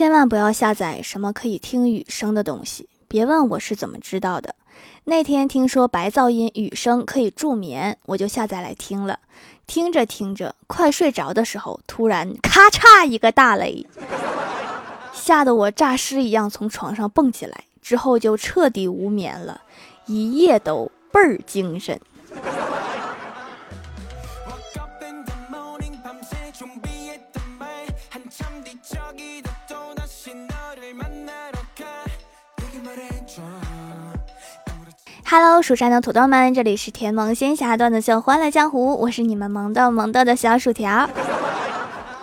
千万不要下载什么可以听雨声的东西。别问我是怎么知道的。那天听说白噪音雨声可以助眠，我就下载来听了。听着听着，快睡着的时候，突然咔嚓一个大雷，吓得我诈尸一样从床上蹦起来，之后就彻底无眠了，一夜都倍儿精神。Hello，蜀山的土豆们，这里是甜萌仙侠段子秀《欢乐江湖》，我是你们萌豆萌豆的小薯条。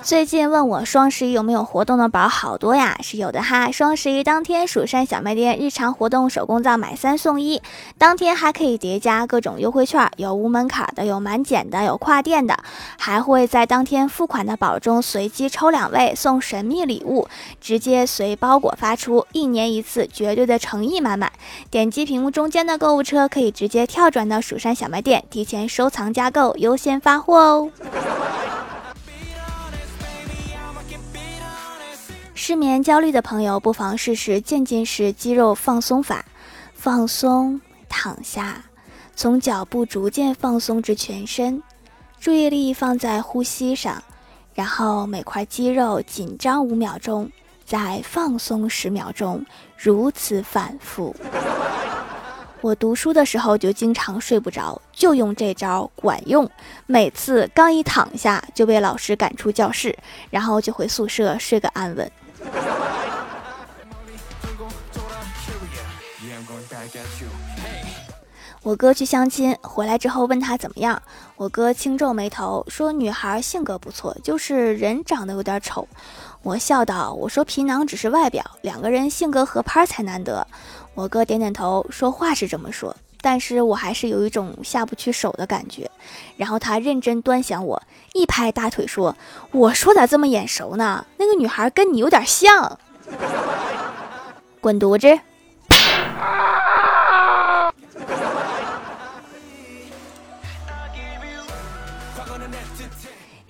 最近问我双十一有没有活动的宝好多呀，是有的哈。双十一当天，蜀山小卖店日常活动手工皂买三送一，当天还可以叠加各种优惠券，有无门槛的，有满减的，有跨店的，还会在当天付款的宝中随机抽两位送神秘礼物，直接随包裹发出，一年一次，绝对的诚意满满。点击屏幕中间的购物车，可以直接跳转到蜀山小卖店，提前收藏加购，优先发货哦。失眠焦虑的朋友，不妨试试渐进式肌肉放松法。放松，躺下，从脚部逐渐放松至全身，注意力放在呼吸上，然后每块肌肉紧张五秒钟，再放松十秒钟，如此反复。我读书的时候就经常睡不着，就用这招管用。每次刚一躺下，就被老师赶出教室，然后就回宿舍睡个安稳。我哥去相亲回来之后问他怎么样，我哥轻皱眉头说：“女孩性格不错，就是人长得有点丑。”我笑道：“我说皮囊只是外表，两个人性格合拍才难得。”我哥点点头说：“话是这么说，但是我还是有一种下不去手的感觉。”然后他认真端详我，一拍大腿说：“我说咋这么眼熟呢？那个女孩跟你有点像。”滚犊子！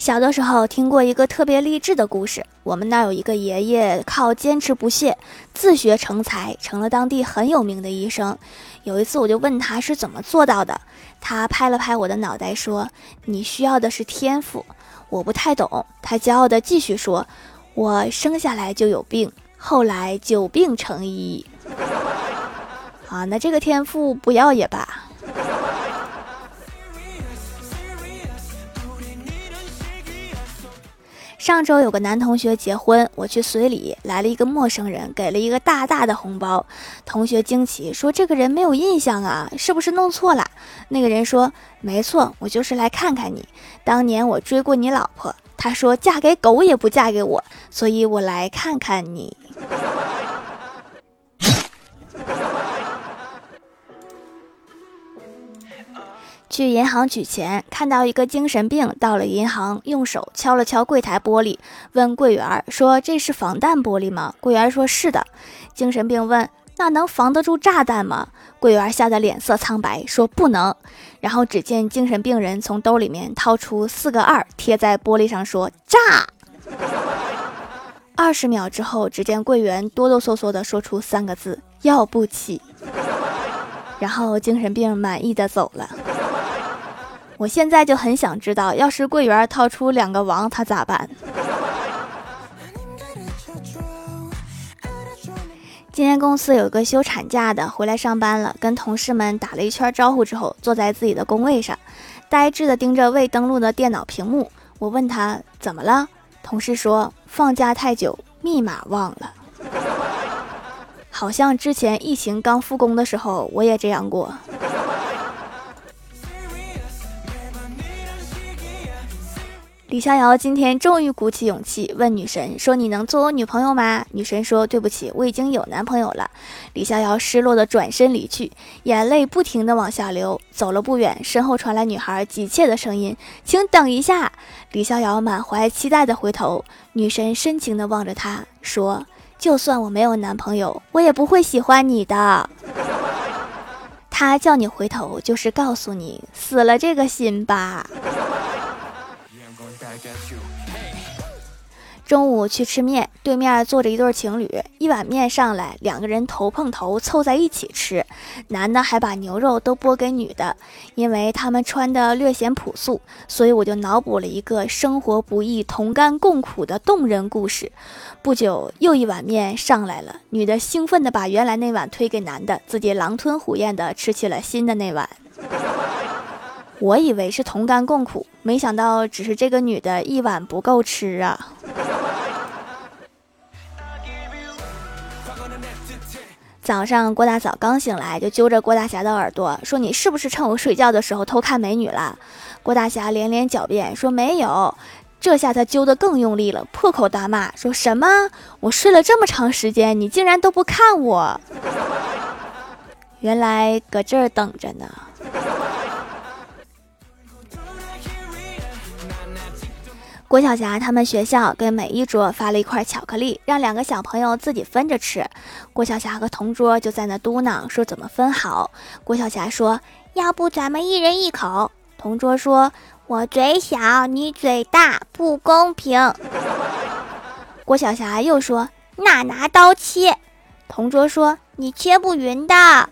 小的时候听过一个特别励志的故事。我们那儿有一个爷爷，靠坚持不懈，自学成才，成了当地很有名的医生。有一次，我就问他是怎么做到的，他拍了拍我的脑袋说：“你需要的是天赋。”我不太懂，他骄傲地继续说：“我生下来就有病，后来久病成医。”啊，那这个天赋不要也罢。上周有个男同学结婚，我去随礼，来了一个陌生人，给了一个大大的红包。同学惊奇说：“这个人没有印象啊，是不是弄错了？”那个人说：“没错，我就是来看看你。当年我追过你老婆，她说嫁给狗也不嫁给我，所以我来看看你。”去银行取钱，看到一个精神病到了银行，用手敲了敲柜台玻璃，问柜员说：“这是防弹玻璃吗？”柜员说：“是的。”精神病问：“那能防得住炸弹吗？”柜员吓得脸色苍白，说：“不能。”然后只见精神病人从兜里面掏出四个二，贴在玻璃上说：“炸！”二十秒之后，只见柜员哆哆嗦嗦地说出三个字：“要不起。”然后精神病满意的走了。我现在就很想知道，要是柜员掏出两个王，他咋办？今天公司有个休产假的回来上班了，跟同事们打了一圈招呼之后，坐在自己的工位上，呆滞的盯着未登录的电脑屏幕。我问他怎么了，同事说放假太久，密码忘了。好像之前疫情刚复工的时候，我也这样过。李逍遥今天终于鼓起勇气问女神说：“你能做我女朋友吗？”女神说：“对不起，我已经有男朋友了。”李逍遥失落的转身离去，眼泪不停的往下流。走了不远，身后传来女孩急切的声音：“请等一下！”李逍遥满怀期待的回头，女神深情的望着他说：“就算我没有男朋友，我也不会喜欢你的。他叫你回头，就是告诉你死了这个心吧。”中午去吃面，对面坐着一对情侣，一碗面上来，两个人头碰头凑在一起吃，男的还把牛肉都拨给女的，因为他们穿的略显朴素，所以我就脑补了一个生活不易、同甘共苦的动人故事。不久，又一碗面上来了，女的兴奋地把原来那碗推给男的，自己狼吞虎咽地吃起了新的那碗。我以为是同甘共苦，没想到只是这个女的一碗不够吃啊！早上，郭大嫂刚醒来，就揪着郭大侠的耳朵说：“你是不是趁我睡觉的时候偷看美女了？”郭大侠连连狡辩说：“没有。”这下他揪得更用力了，破口大骂：“说什么？我睡了这么长时间，你竟然都不看我！原来搁这儿等着呢。”郭晓霞他们学校给每一桌发了一块巧克力，让两个小朋友自己分着吃。郭晓霞和同桌就在那嘟囔说怎么分好。郭晓霞说：“要不咱们一人一口。”同桌说：“我嘴小，你嘴大，不公平。”郭晓霞又说：“那拿刀切。”同桌说：“你切不匀的。”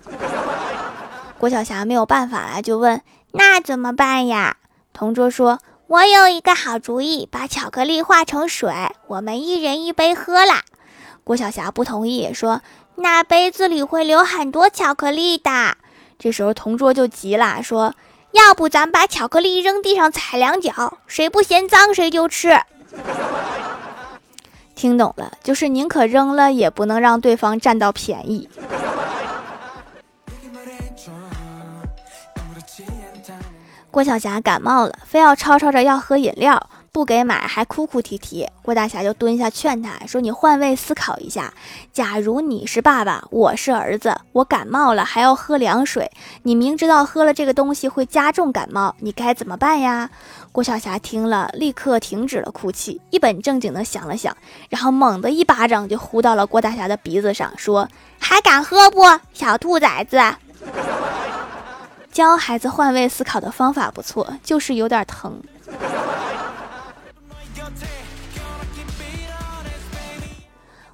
郭晓霞没有办法了，就问：“那怎么办呀？”同桌说。我有一个好主意，把巧克力化成水，我们一人一杯喝啦。郭晓霞不同意，说：“那杯子里会留很多巧克力的。”这时候同桌就急了，说：“要不咱把巧克力扔地上踩两脚，谁不嫌脏谁就吃。”听懂了，就是宁可扔了，也不能让对方占到便宜。郭晓霞感冒了，非要吵吵着要喝饮料，不给买还哭哭啼啼。郭大侠就蹲下劝他说：“你换位思考一下，假如你是爸爸，我是儿子，我感冒了还要喝凉水，你明知道喝了这个东西会加重感冒，你该怎么办呀？”郭晓霞听了，立刻停止了哭泣，一本正经地想了想，然后猛地一巴掌就呼到了郭大侠的鼻子上，说：“还敢喝不，小兔崽子！”教孩子换位思考的方法不错，就是有点疼。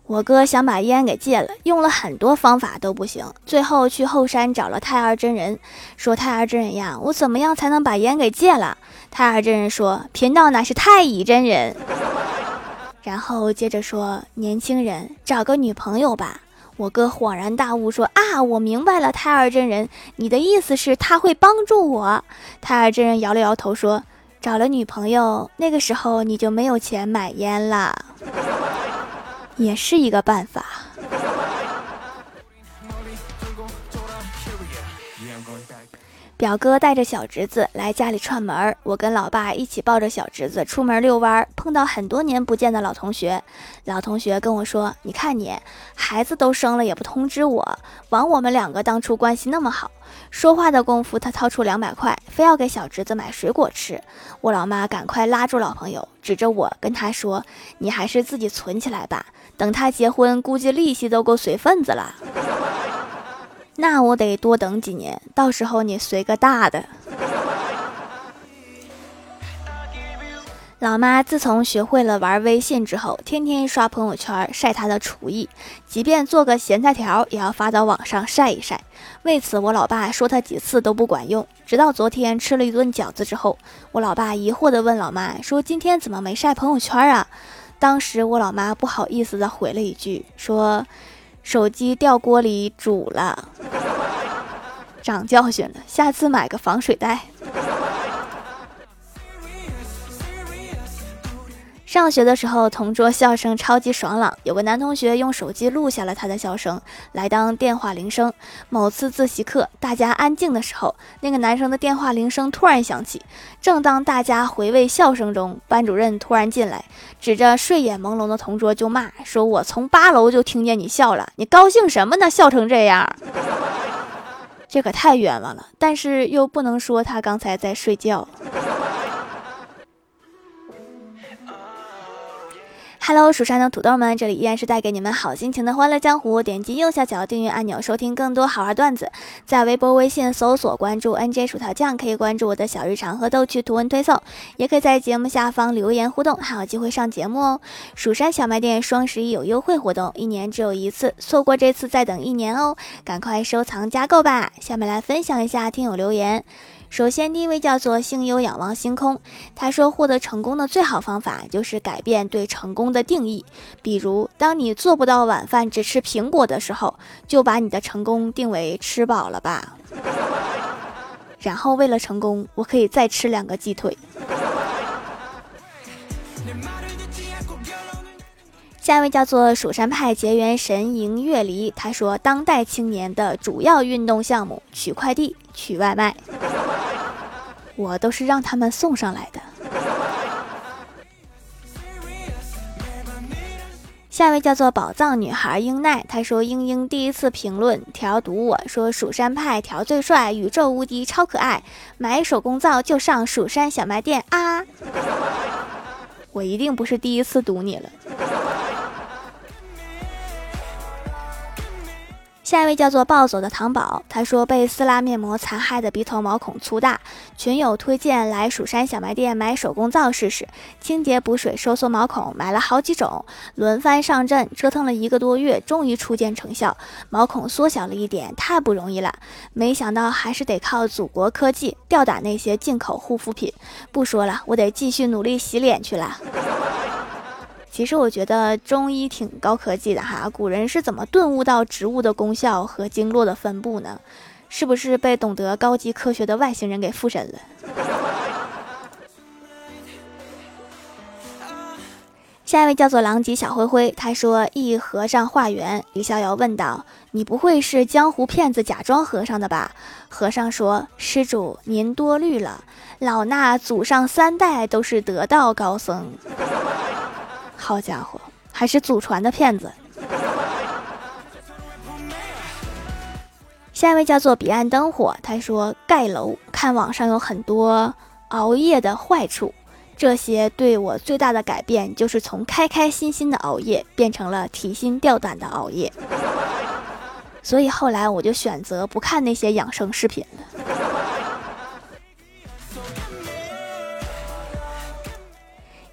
我哥想把烟给戒了，用了很多方法都不行，最后去后山找了太二真人，说：“太二真人呀，我怎么样才能把烟给戒了？”太二真人说：“贫道乃是太乙真人。”然后接着说：“年轻人，找个女朋友吧。”我哥恍然大悟，说：“啊，我明白了，太二真人，你的意思是他会帮助我。”太二真人摇了摇头，说：“找了女朋友，那个时候你就没有钱买烟了，也是一个办法。”表哥带着小侄子来家里串门儿，我跟老爸一起抱着小侄子出门遛弯儿，碰到很多年不见的老同学。老同学跟我说：“你看你，孩子都生了也不通知我，枉我们两个当初关系那么好。”说话的功夫，他掏出两百块，非要给小侄子买水果吃。我老妈赶快拉住老朋友，指着我跟他说：“你还是自己存起来吧，等他结婚，估计利息都够随份子了。”那我得多等几年，到时候你随个大的。老妈自从学会了玩微信之后，天天刷朋友圈晒她的厨艺，即便做个咸菜条，也要发到网上晒一晒。为此，我老爸说他几次都不管用。直到昨天吃了一顿饺子之后，我老爸疑惑地问老妈说：“今天怎么没晒朋友圈啊？”当时我老妈不好意思地回了一句说。手机掉锅里煮了，长教训了，下次买个防水袋。上学的时候，同桌笑声超级爽朗。有个男同学用手机录下了他的笑声，来当电话铃声。某次自习课，大家安静的时候，那个男生的电话铃声突然响起。正当大家回味笑声中，班主任突然进来，指着睡眼朦胧的同桌就骂：“说我从八楼就听见你笑了，你高兴什么呢？笑成这样，这可太冤枉了。但是又不能说他刚才在睡觉。” Hello，蜀山的土豆们，这里依然是带给你们好心情的欢乐江湖。点击右下角订阅按钮，收听更多好玩段子。在微博、微信搜索关注 NJ 薯条酱，可以关注我的小日常和逗趣图文推送，也可以在节目下方留言互动，还有机会上节目哦。蜀山小卖店双十一有优惠活动，一年只有一次，错过这次再等一年哦，赶快收藏加购吧。下面来分享一下听友留言。首先，第一位叫做星游仰望星空，他说获得成功的最好方法就是改变对成功的定义。比如，当你做不到晚饭只吃苹果的时候，就把你的成功定为吃饱了吧。然后，为了成功，我可以再吃两个鸡腿。下一位叫做蜀山派结缘神迎月离，他说当代青年的主要运动项目取快递、取外卖。我都是让他们送上来的。下一位叫做宝藏女孩英奈，她说：“英英第一次评论条读我说蜀山派条最帅，宇宙无敌，超可爱，买手工皂就上蜀山小卖店啊！” 我一定不是第一次读你了。下一位叫做暴走的糖宝，他说被撕拉面膜残害的鼻头毛孔粗大，群友推荐来蜀山小卖店买手工皂试试，清洁补水收缩毛孔，买了好几种，轮番上阵，折腾了一个多月，终于初见成效，毛孔缩小了一点，太不容易了，没想到还是得靠祖国科技吊打那些进口护肤品。不说了，我得继续努力洗脸去了。其实我觉得中医挺高科技的哈，古人是怎么顿悟到植物的功效和经络的分布呢？是不是被懂得高级科学的外星人给附身了？下一位叫做狼藉小灰灰，他说：“一和尚化缘。”李逍遥问道：“你不会是江湖骗子假装和尚的吧？”和尚说：“施主您多虑了，老衲祖上三代都是得道高僧。”好家伙，还是祖传的骗子。下一位叫做彼岸灯火，他说盖楼，看网上有很多熬夜的坏处，这些对我最大的改变就是从开开心心的熬夜变成了提心吊胆的熬夜，所以后来我就选择不看那些养生视频了。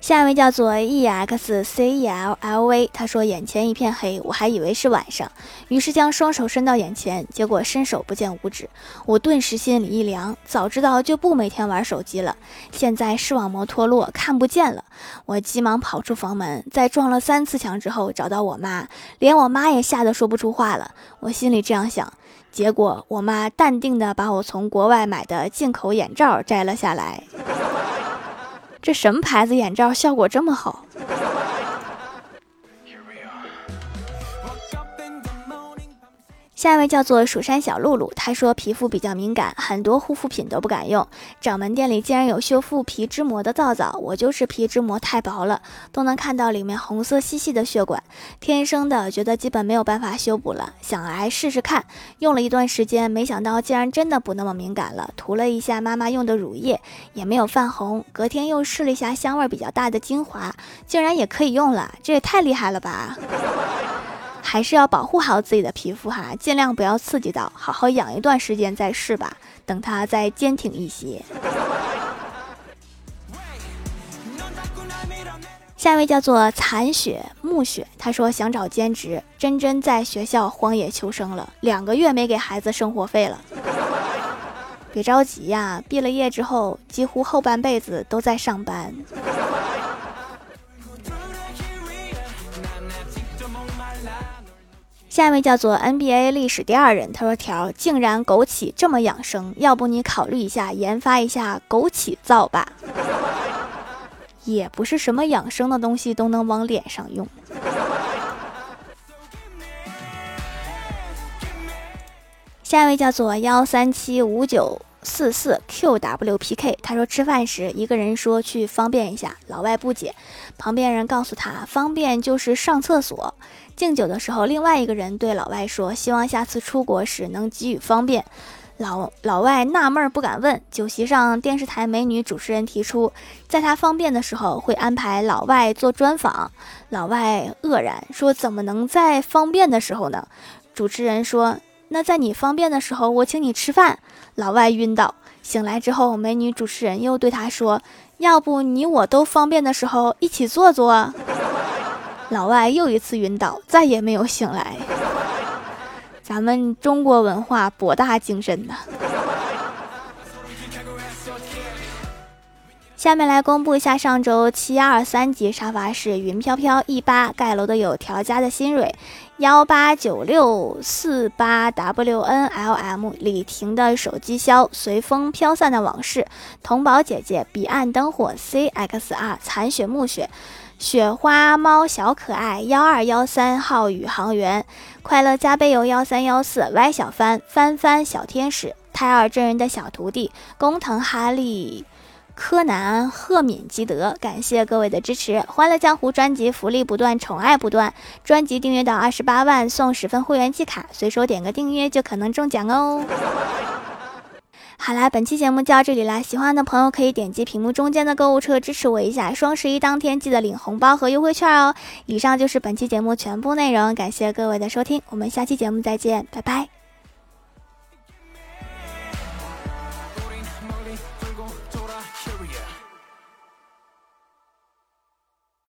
下一位叫做 e x c e l l v，他说眼前一片黑，我还以为是晚上，于是将双手伸到眼前，结果伸手不见五指，我顿时心里一凉，早知道就不每天玩手机了。现在视网膜脱落，看不见了，我急忙跑出房门，在撞了三次墙之后找到我妈，连我妈也吓得说不出话了。我心里这样想，结果我妈淡定的把我从国外买的进口眼罩摘了下来。这什么牌子眼罩效果这么好？下一位叫做蜀山小露露，她说皮肤比较敏感，很多护肤品都不敢用。掌门店里竟然有修复皮脂膜的皂皂，我就是皮脂膜太薄了，都能看到里面红色细细的血管，天生的觉得基本没有办法修补了，想来试试看。用了一段时间，没想到竟然真的不那么敏感了。涂了一下妈妈用的乳液，也没有泛红。隔天又试了一下香味比较大的精华，竟然也可以用了，这也太厉害了吧！还是要保护好自己的皮肤哈，尽量不要刺激到，好好养一段时间再试吧，等它再坚挺一些。下一位叫做残雪暮雪，他说想找兼职，真真在学校荒野求生了，两个月没给孩子生活费了。别着急呀，毕了业之后，几乎后半辈子都在上班。下一位叫做 NBA 历史第二人，他说：“条竟然枸杞这么养生，要不你考虑一下研发一下枸杞皂吧？也不是什么养生的东西都能往脸上用。”下一位叫做幺三七五九。四四 QWPK，他说吃饭时一个人说去方便一下，老外不解，旁边人告诉他方便就是上厕所。敬酒的时候，另外一个人对老外说希望下次出国时能给予方便，老老外纳闷不敢问。酒席上，电视台美女主持人提出，在他方便的时候会安排老外做专访。老外愕然说：“怎么能在方便的时候呢？”主持人说：“那在你方便的时候，我请你吃饭。”老外晕倒，醒来之后，美女主持人又对他说：“要不你我都方便的时候一起坐坐。”老外又一次晕倒，再也没有醒来。咱们中国文化博大精深呐！下面来公布一下上周七二三级沙发是云飘飘一八盖楼的有调家的新蕊幺八九六四八 w n l m 李婷的手机销随风飘散的往事童宝姐姐彼岸灯火 c x r 残雪暮雪。雪花猫小可爱幺二幺三号宇航员，快乐加倍游幺三幺四歪小帆翻翻小天使胎儿真人的小徒弟工藤哈利柯南赫敏基德，感谢各位的支持！欢乐江湖专辑福利不断，宠爱不断，专辑订阅到二十八万送十份会员季卡，随手点个订阅就可能中奖哦！好啦，本期节目就到这里啦！喜欢的朋友可以点击屏幕中间的购物车支持我一下。双十一当天记得领红包和优惠券哦！以上就是本期节目全部内容，感谢各位的收听，我们下期节目再见，拜拜。